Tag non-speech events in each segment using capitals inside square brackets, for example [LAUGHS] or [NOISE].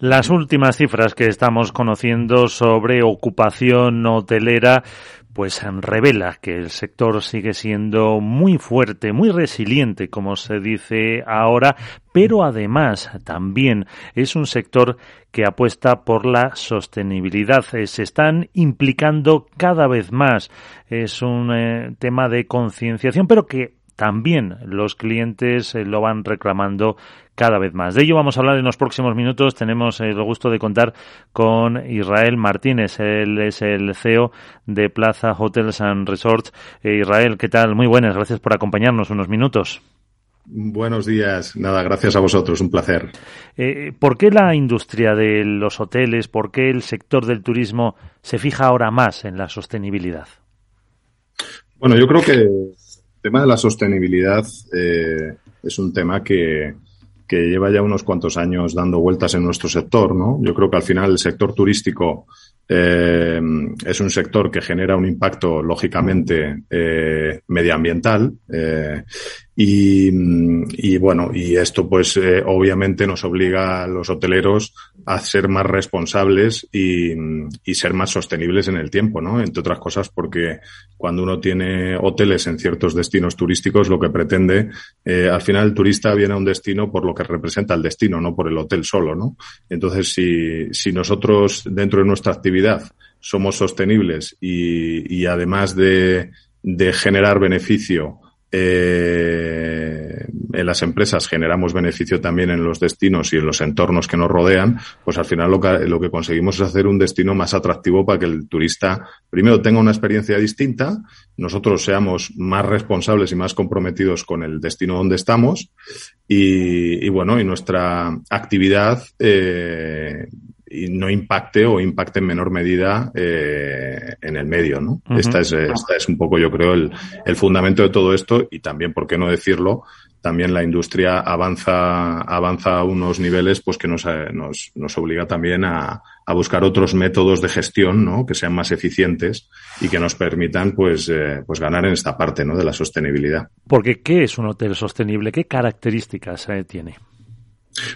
Las últimas cifras que estamos conociendo sobre ocupación hotelera pues revela que el sector sigue siendo muy fuerte, muy resiliente, como se dice ahora, pero además también es un sector que apuesta por la sostenibilidad. Eh, se están implicando cada vez más. Es un eh, tema de concienciación, pero que también los clientes eh, lo van reclamando cada vez más. De ello vamos a hablar en los próximos minutos. Tenemos el gusto de contar con Israel Martínez. Él es el CEO de Plaza Hotels and Resorts. Eh, Israel, ¿qué tal? Muy buenas. Gracias por acompañarnos unos minutos. Buenos días. Nada, gracias a vosotros. Un placer. Eh, ¿Por qué la industria de los hoteles, por qué el sector del turismo se fija ahora más en la sostenibilidad? Bueno, yo creo que el tema de la sostenibilidad eh, es un tema que, que, lleva ya unos cuantos años dando vueltas en nuestro sector, ¿no? Yo creo que al final el sector turístico eh, es un sector que genera un impacto, lógicamente, eh, medioambiental eh, y, bueno, y esto pues obviamente nos obliga a los hoteleros a ser más responsables y, y, ser más sostenibles en el tiempo, ¿no? Entre otras cosas porque cuando uno tiene hoteles en ciertos destinos turísticos, lo que pretende, al final el turista viene a un destino por lo que representa el destino, no por el hotel solo, ¿no? Entonces, si, si nosotros dentro de nuestra actividad somos sostenibles y, además de, generar beneficio, eh, en las empresas generamos beneficio también en los destinos y en los entornos que nos rodean, pues al final lo que, lo que conseguimos es hacer un destino más atractivo para que el turista primero tenga una experiencia distinta, nosotros seamos más responsables y más comprometidos con el destino donde estamos y, y bueno, y nuestra actividad eh, y no impacte o impacte en menor medida eh, en el medio, ¿no? esta, es, esta es un poco, yo creo, el, el, fundamento de todo esto y también, ¿por qué no decirlo? También la industria avanza, avanza a unos niveles pues que nos, nos, nos obliga también a, a, buscar otros métodos de gestión, ¿no? Que sean más eficientes y que nos permitan pues, eh, pues ganar en esta parte, ¿no? De la sostenibilidad. Porque, ¿qué es un hotel sostenible? ¿Qué características eh, tiene?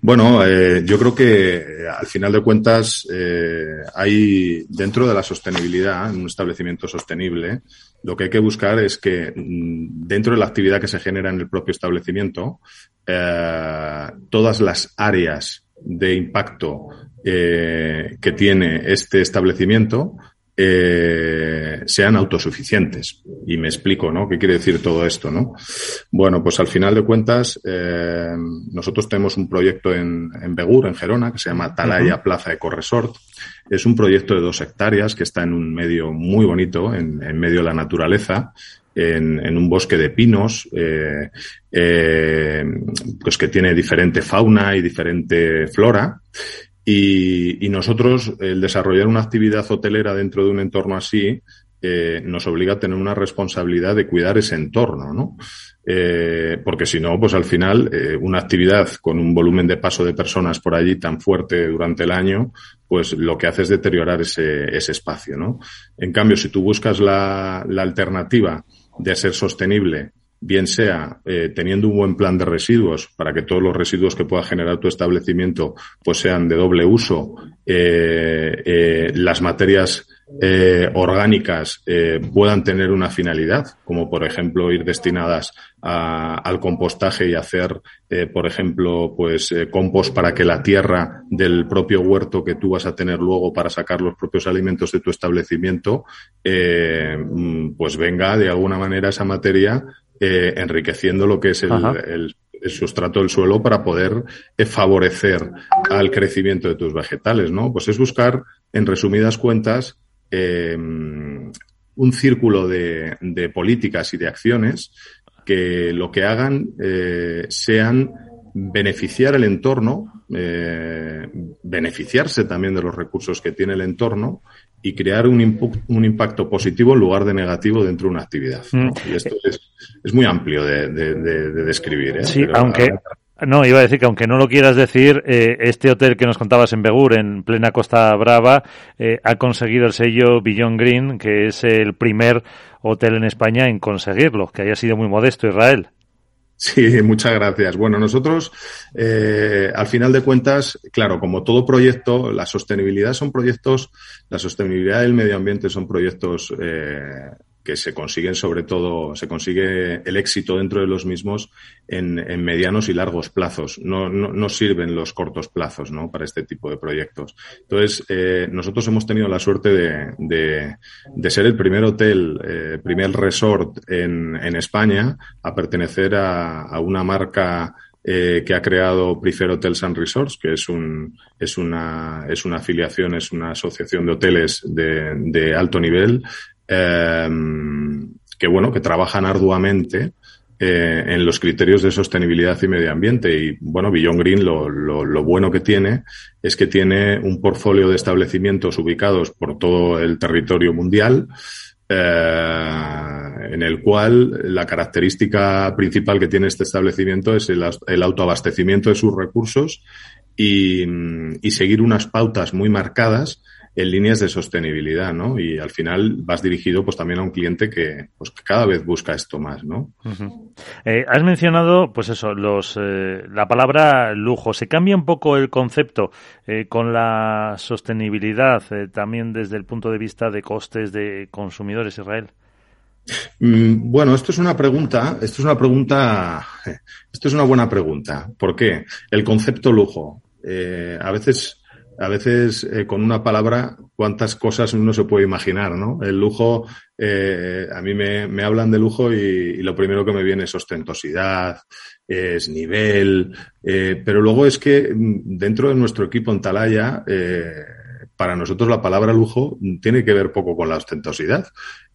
Bueno, eh, yo creo que eh, al final de cuentas eh, hay dentro de la sostenibilidad, en un establecimiento sostenible, lo que hay que buscar es que mm, dentro de la actividad que se genera en el propio establecimiento, eh, todas las áreas de impacto eh, que tiene este establecimiento eh, sean autosuficientes. Y me explico, ¿no? ¿Qué quiere decir todo esto, no? Bueno, pues al final de cuentas, eh, nosotros tenemos un proyecto en, en, Begur, en Gerona, que se llama Talaya Plaza Eco Resort. Es un proyecto de dos hectáreas que está en un medio muy bonito, en, en medio de la naturaleza, en, en, un bosque de pinos, eh, eh, pues que tiene diferente fauna y diferente flora. Y, y, nosotros, el desarrollar una actividad hotelera dentro de un entorno así, eh, nos obliga a tener una responsabilidad de cuidar ese entorno, ¿no? Eh, porque si no, pues al final, eh, una actividad con un volumen de paso de personas por allí tan fuerte durante el año, pues lo que hace es deteriorar ese, ese espacio, ¿no? En cambio, si tú buscas la, la alternativa de ser sostenible bien sea eh, teniendo un buen plan de residuos para que todos los residuos que pueda generar tu establecimiento pues sean de doble uso, eh, eh, las materias eh, orgánicas eh, puedan tener una finalidad, como por ejemplo ir destinadas a, al compostaje y hacer, por ejemplo, pues compost para que la tierra del propio huerto que tú vas a tener luego para sacar los propios alimentos de tu establecimiento, mm, pues venga de alguna manera esa materia eh, enriqueciendo lo que es el, el, el, sustrato del suelo para poder eh, favorecer al crecimiento de tus vegetales, ¿no? Pues es buscar, en resumidas cuentas, eh, un círculo de, de, políticas y de acciones que lo que hagan eh, sean beneficiar el entorno, eh, beneficiarse también de los recursos que tiene el entorno y crear un, un, impacto positivo en lugar de negativo dentro de una actividad. ¿no? Y esto es, es, muy amplio de, de, de, de describir. ¿eh? Sí, Pero aunque... No, iba a decir que aunque no lo quieras decir, eh, este hotel que nos contabas en Begur, en plena Costa Brava, eh, ha conseguido el sello Beyond Green, que es el primer hotel en España en conseguirlo, que haya sido muy modesto Israel. Sí, [LAUGHS] muchas gracias. Bueno, nosotros, eh, al final de cuentas, claro, como todo proyecto, la sostenibilidad son proyectos, la sostenibilidad del medio ambiente son proyectos eh, que se consiguen sobre todo, se consigue el éxito dentro de los mismos en, medianos y largos plazos. No, no, sirven los cortos plazos ¿no? para este tipo de proyectos. Entonces, eh, nosotros hemos tenido la suerte de, de, ser el primer hotel, eh, primer resort en, en España a pertenecer a, a una marca eh, que ha creado Prefer Hotels and Resorts, que es, un, es, una, es una afiliación, es una asociación de hoteles de, de alto nivel Em, que bueno, que trabajan arduamente eh, en los criterios de sostenibilidad y medio ambiente. Y bueno, Beyond Green lo, lo, bueno que tiene es que tiene un portfolio de establecimientos ubicados por todo el territorio mundial. Eh, en el cual la característica principal que tiene este establecimiento es el, el autoabastecimiento de sus recursos y, y, seguir unas pautas muy marcadas en líneas de sostenibilidad, ¿no? Y al final vas dirigido pues también a un cliente que, pues, cada vez busca esto más, ¿no? Eh, has mencionado, pues eso, los, eh, la palabra lujo. ¿Se cambia un poco el concepto eh, con la sostenibilidad también desde el punto de vista de costes de consumidores, Israel? Mm, bueno, esto es una pregunta, esto es una pregunta, esto es una buena pregunta. ¿Por qué? El concepto lujo. a veces a veces eh, con una palabra cuántas cosas uno se puede imaginar, ¿no? El lujo, eh, a mí me, me, hablan de lujo y, lo primero que me viene es ostentosidad, es nivel, eh, pero luego es que mm, dentro de nuestro equipo en Talaya, para nosotros la palabra lujo tiene que ver poco con la ostentosidad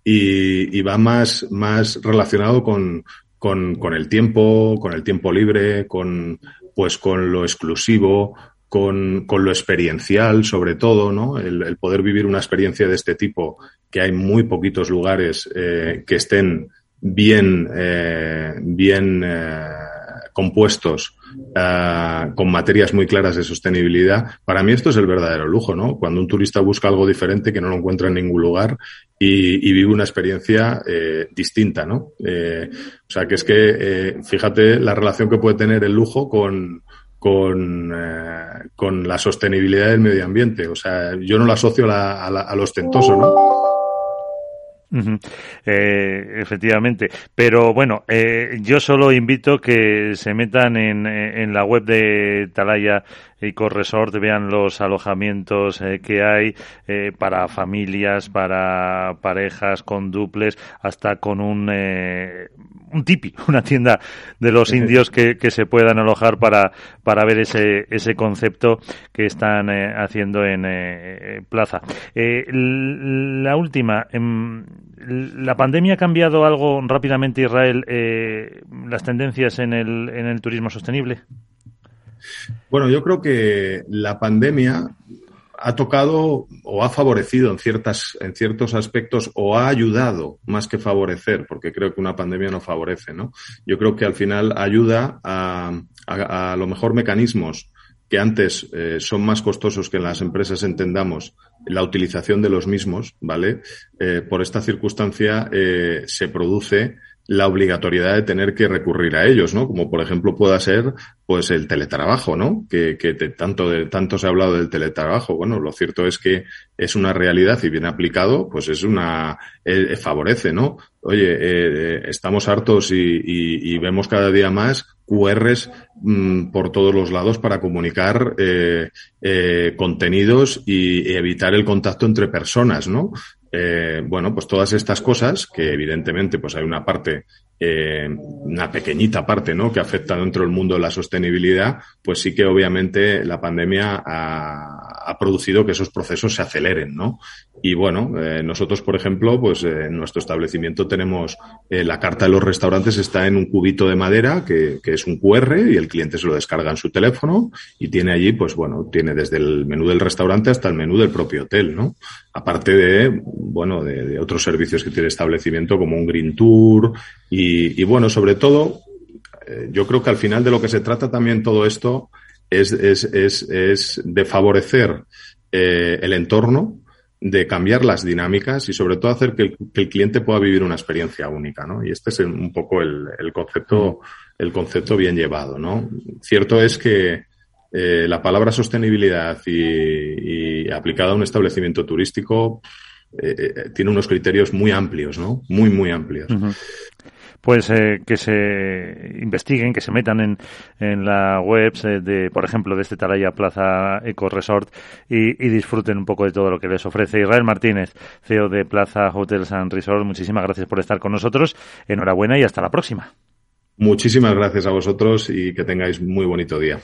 y, y va más, más relacionado con, con, con el tiempo, con el tiempo libre, con, pues con lo exclusivo, con, con, lo experiencial, sobre todo, ¿no? El, poder vivir una experiencia de este tipo, que hay muy poquitos lugares eh, que estén bien, eh, bien eh, compuestos con materias muy claras de sostenibilidad. Para mí esto es el verdadero lujo, ¿no? Cuando un turista busca algo diferente que no lo encuentra en ningún lugar y, y vive una experiencia distinta, ¿no? o sea, que es que, fíjate la relación que puede tener el lujo con, con, eh, con la sostenibilidad del medio ambiente. O sea, yo no lo asocio a, a, lo ostentoso, ¿no? eh, efectivamente. Pero bueno, eh, yo solo invito que se metan en, en la web de Talaya Resort vean los alojamientos eh, que hay eh, para familias, para parejas con duples, hasta con un, eh, un tipi, [LAUGHS] una tienda de los indios que, que se puedan alojar para, para ver ese, ese concepto que están haciendo en Plaza. la última, em, ¿la pandemia ha cambiado algo rápidamente, Israel, las tendencias en el, en el turismo sostenible? Bueno, yo creo que la pandemia ha tocado o ha favorecido en ciertas en ciertos aspectos o ha ayudado más que favorecer porque creo que una pandemia no favorece no yo creo que al final ayuda a a, lo mejor mecanismos que antes eh, son más costosos que en las empresas entendamos la utilización de los mismos vale eh, por esta circunstancia eh, se produce la obligatoriedad de tener que recurrir a ellos, ¿no? Como por ejemplo pueda ser pues el teletrabajo, ¿no? Que, que tanto, de, tanto se ha hablado del teletrabajo. Bueno, lo cierto es que es una realidad y bien aplicado, pues es una, eh, favorece, ¿no? Oye, eh, estamos hartos y, y, y, vemos cada día más QRs mm, por todos los lados para comunicar eh, eh, contenidos y evitar el contacto entre personas, ¿no? Eh, bueno, pues todas estas cosas, que evidentemente pues hay una parte, eh, una pequeñita parte, ¿no? Que afecta dentro del mundo de la sostenibilidad, pues sí que obviamente la pandemia ha, ha producido que esos procesos se aceleren, ¿no? Y bueno, eh, nosotros, por ejemplo, pues eh, en nuestro establecimiento tenemos eh, la carta de los restaurantes está en un cubito de madera que, que, es un QR y el cliente se lo descarga en su teléfono y tiene allí, pues bueno, tiene desde el menú del restaurante hasta el menú del propio hotel, ¿no? Aparte de, bueno, de, de otros servicios que tiene el establecimiento como un Green Tour y, y bueno, sobre todo, eh, yo creo que al final de lo que se trata también todo esto es, es, es, es de favorecer eh, el entorno, de cambiar las dinámicas y sobre todo hacer que el, cliente pueda vivir una experiencia única, ¿no? Y este es un poco el, concepto, el concepto bien llevado, ¿no? Cierto es que eh, la palabra sostenibilidad y, aplicada a un establecimiento turístico eh, eh, tiene unos criterios muy amplios, ¿no? Muy, muy amplios pues eh, que se investiguen, que se metan en, en la web de, por ejemplo, de este Talaya Plaza Eco Resort y, disfruten un poco de todo lo que les ofrece Israel Martínez, CEO de Plaza Hotels and Resort. Muchísimas gracias por estar con nosotros. Enhorabuena y hasta la próxima. Muchísimas gracias a vosotros y que tengáis muy bonito día.